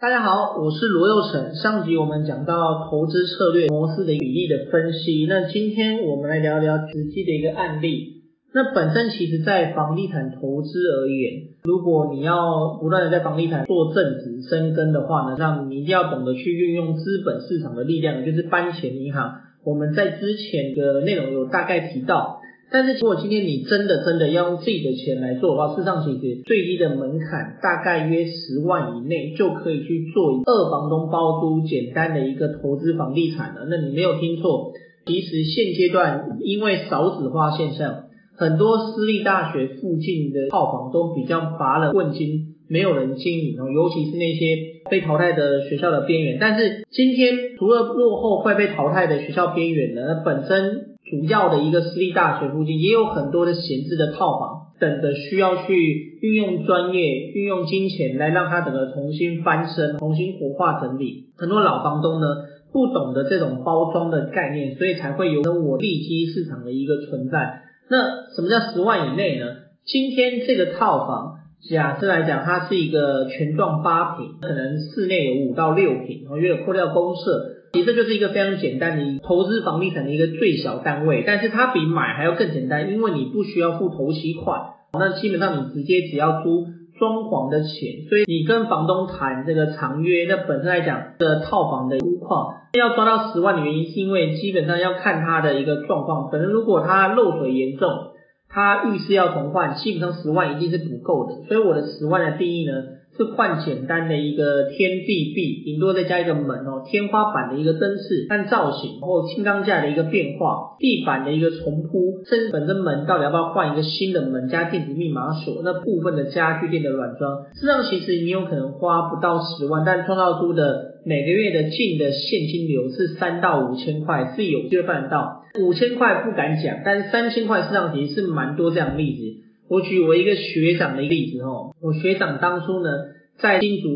大家好，我是罗佑成。上集我们讲到投资策略模式的比例的分析，那今天我们来聊聊实际的一个案例。那本身其实，在房地产投资而言，如果你要不断的在房地产做正职深耕的话呢，那你一定要懂得去运用资本市场的力量，就是班前银行。我们在之前的内容有大概提到。但是如果今天你真的真的要用自己的钱来做的话，事实上其实最低的门槛大概约十万以内就可以去做二房东包租简单的一个投资房地产了。那你没有听错，其实现阶段因为少子化现象，很多私立大学附近的套房都比较乏人问津，没有人经营哦，尤其是那些被淘汰的学校的边缘。但是今天除了落后快被淘汰的学校边缘呢，本身。主要的一个私立大学附近也有很多的闲置的套房，等着需要去运用专业、运用金钱来让它整个重新翻身、重新活化整理。很多老房东呢不懂得这种包装的概念，所以才会有我利基市场的一个存在。那什么叫十万以内呢？今天这个套房，假设来讲，它是一个全幢八坪，可能室内有五到六坪，然后约有扣掉公设。其实就是一个非常简单的一投资房地产的一个最小单位，但是它比买还要更简单，因为你不需要付头期款，那基本上你直接只要租装潢的钱，所以你跟房东谈这个长约，那本身来讲，这套房的屋况要抓到十万的原因，是因为基本上要看它的一个状况，可能如果它漏水严重，它浴室要重换，基本上十万一定是不够的，所以我的十万的定义呢？是换简单的一个天地壁，顶多再加一个门哦，天花板的一个灯饰看造型，然后轻钢架的一个变化，地板的一个重铺，甚至本身门到底要不要换一个新的门加电子密码锁，那部分的家具店的软装，实际上其实你有可能花不到十万，但创造出的每个月的净的现金流是三到五千块，是有机会办得到。五千块不敢讲，但是三千块实上其实是蛮多这样的例子。我举我一个学长的例子哈，我学长当初呢，在新竹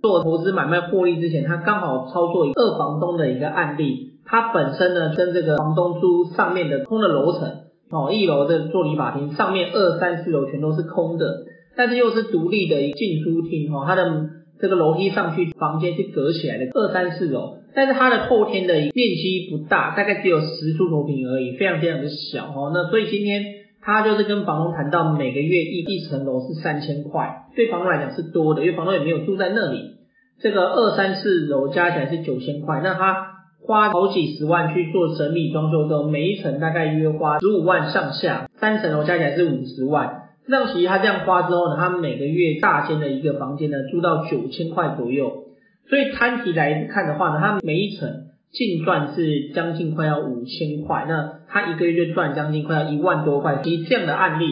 做投资买卖获利之前，他刚好操作二房东的一个案例，他本身呢跟这个房东租上面的空的楼层，哦，一楼的做理发厅，上面二三四楼全都是空的，但是又是独立的一进出厅哈，它的这个楼梯上去房间是隔起来的，二三四楼，但是它的后天的面积不大，大概只有十出头平而已，非常非常的小哦，那所以今天。他就是跟房东谈到每个月一一层楼是三千块，对房东来讲是多的，因为房东也没有住在那里。这个二三四楼加起来是九千块，那他花好几十万去做整理装修之后，每一层大概约花十五万上下，三层楼加起来是五十万。那其实他这样花之后呢，他每个月大间的一个房间呢租到九千块左右，所以摊起来看的话呢，他每一层净赚是将近快要五千块，那。他一个月就赚将近快要一万多块，其实这样的案例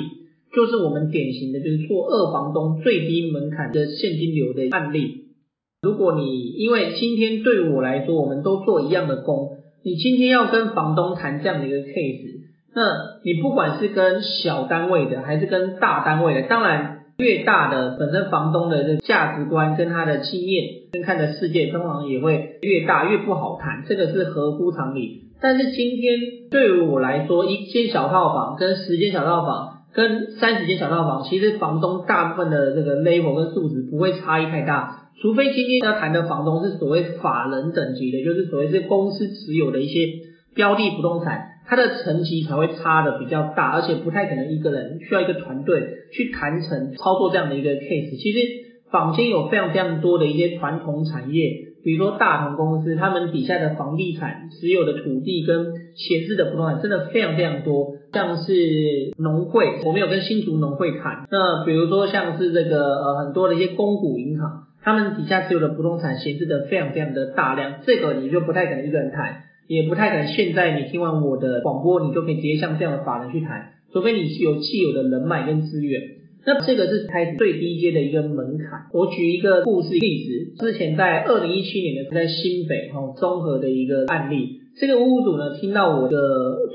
就是我们典型的，就是做二房东最低门槛的现金流的案例。如果你因为今天对我来说，我们都做一样的工，你今天要跟房东谈这样的一个 case，那你不管是跟小单位的还是跟大单位的，当然越大的本身房东的这价值观跟他的经验跟看的世界通常也会越大，越不好谈，这个是合乎常理。但是今天对于我来说，一间小套房跟十间小套房跟三十间小套房，其实房东大部分的这个 level 跟素质不会差异太大，除非今天要谈的房东是所谓法人等级的，就是所谓是公司持有的一些标的不动产，它的层级才会差的比较大，而且不太可能一个人需要一个团队去谈成操作这样的一个 case。其实坊间有非常非常多的一些传统产业。比如说大同公司，他们底下的房地产持有的土地跟闲置的不动产真的非常非常多，像是农会，我们有跟新竹农会谈。那比如说像是这个呃很多的一些公股银行，他们底下持有的不动产闲置的非常非常的大量，这个你就不太可能一个人谈，也不太可能现在你听完我的广播，你就可以直接像这样的法人去谈，除非你是有既有的人脉跟资源。那这个是开始最低阶的一个门槛。我举一个故事例子，之前在二零一七年的，在新北哈综合的一个案例，这个屋主呢听到我的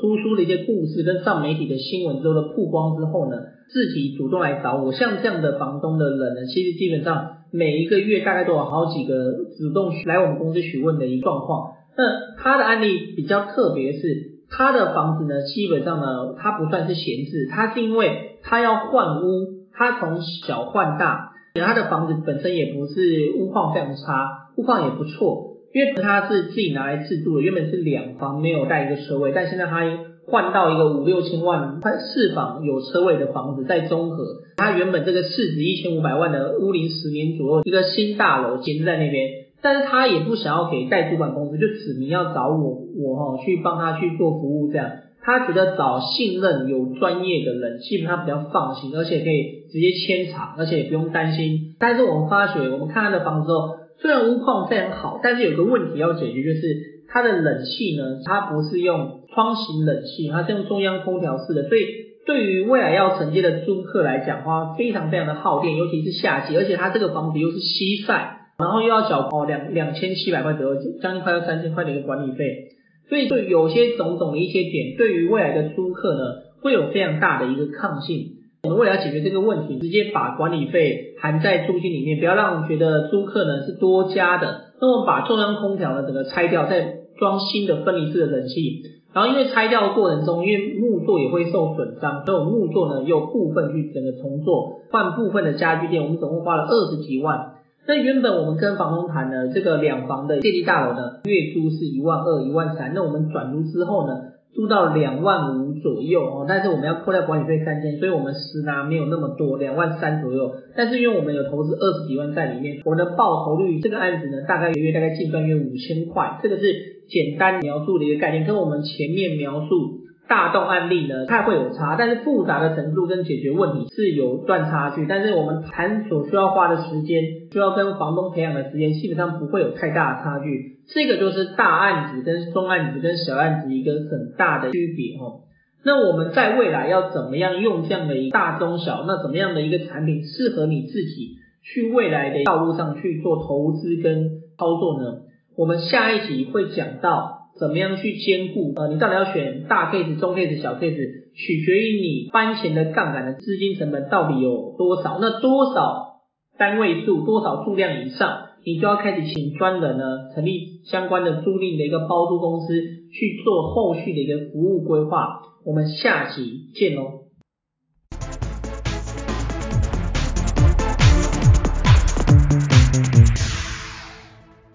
出书的一些故事跟上媒体的新闻之后的曝光之后呢，自己主动来找我。像这样的房东的人呢，其实基本上每一个月大概都有好几个主动来我们公司询问的一个状况。那他的案例比较特别是，他的房子呢基本上呢，他不算是闲置，他是因为他要换屋。他从小换大，他的房子本身也不是屋况非常差，屋况也不错，因为他是自己拿来自住的，原本是两房没有带一个车位，但现在他换到一个五六千万快四房有车位的房子，在中和，他原本这个市值一千五百万的屋龄十年左右一个新大楼建在那边，但是他也不想要给代主管公司，就指明要找我我哈去帮他去做服务这样。他觉得找信任有专业的人，基本上比较放心，而且可以直接签场，而且也不用担心。但是我们发觉，我们看他的房子之后，虽然屋况非常好，但是有个问题要解决，就是它的冷气呢，它不是用窗型冷气，它是用中央空调式的，所以对于未来要承接的租客来讲的话，非常非常的耗电，尤其是夏季，而且它这个房子又是西晒，然后又要缴哦两两千七百块左右，将近快要三千块的一个管理费。所以，就有些种种的一些点，对于未来的租客呢，会有非常大的一个抗性。我们为了要解决这个问题，直接把管理费含在租金里面，不要让我们觉得租客呢是多加的。那么把中央空调呢整个拆掉，再装新的分离式的冷气。然后因为拆掉的过程中，因为木座也会受损伤，所以我们木座呢又部分去整个重做，换部分的家具垫。我们总共花了二十几万。那原本我们跟房东谈的这个两房的电梯大楼呢，月租是一万二、一万三。那我们转租之后呢，租到两万五左右哦。但是我们要扣掉管理费三千，所以我们实拿没有那么多，两万三左右。但是因为我们有投资二十几万在里面，我们的报酬率这个案子呢，大概一个月大概净赚约五千块。这个是简单描述的一个概念，跟我们前面描述。大栋案例呢，它会有差，但是复杂的程度跟解决问题是有段差距。但是我们谈所需要花的时间，需要跟房东培养的时间，基本上不会有太大的差距。这个就是大案子跟中案子跟小案子一个很大的区别哦。那我们在未来要怎么样用这样的一大中小，那怎么样的一个产品适合你自己去未来的道路上去做投资跟操作呢？我们下一集会讲到。怎么样去兼顾？呃，你到底要选大 case、中 case、小 case，取决于你搬前的杠杆的资金成本到底有多少。那多少单位数、多少数量以上，你就要开始请专人呢，成立相关的租赁的一个包租公司去做后续的一个服务规划。我们下集见喽。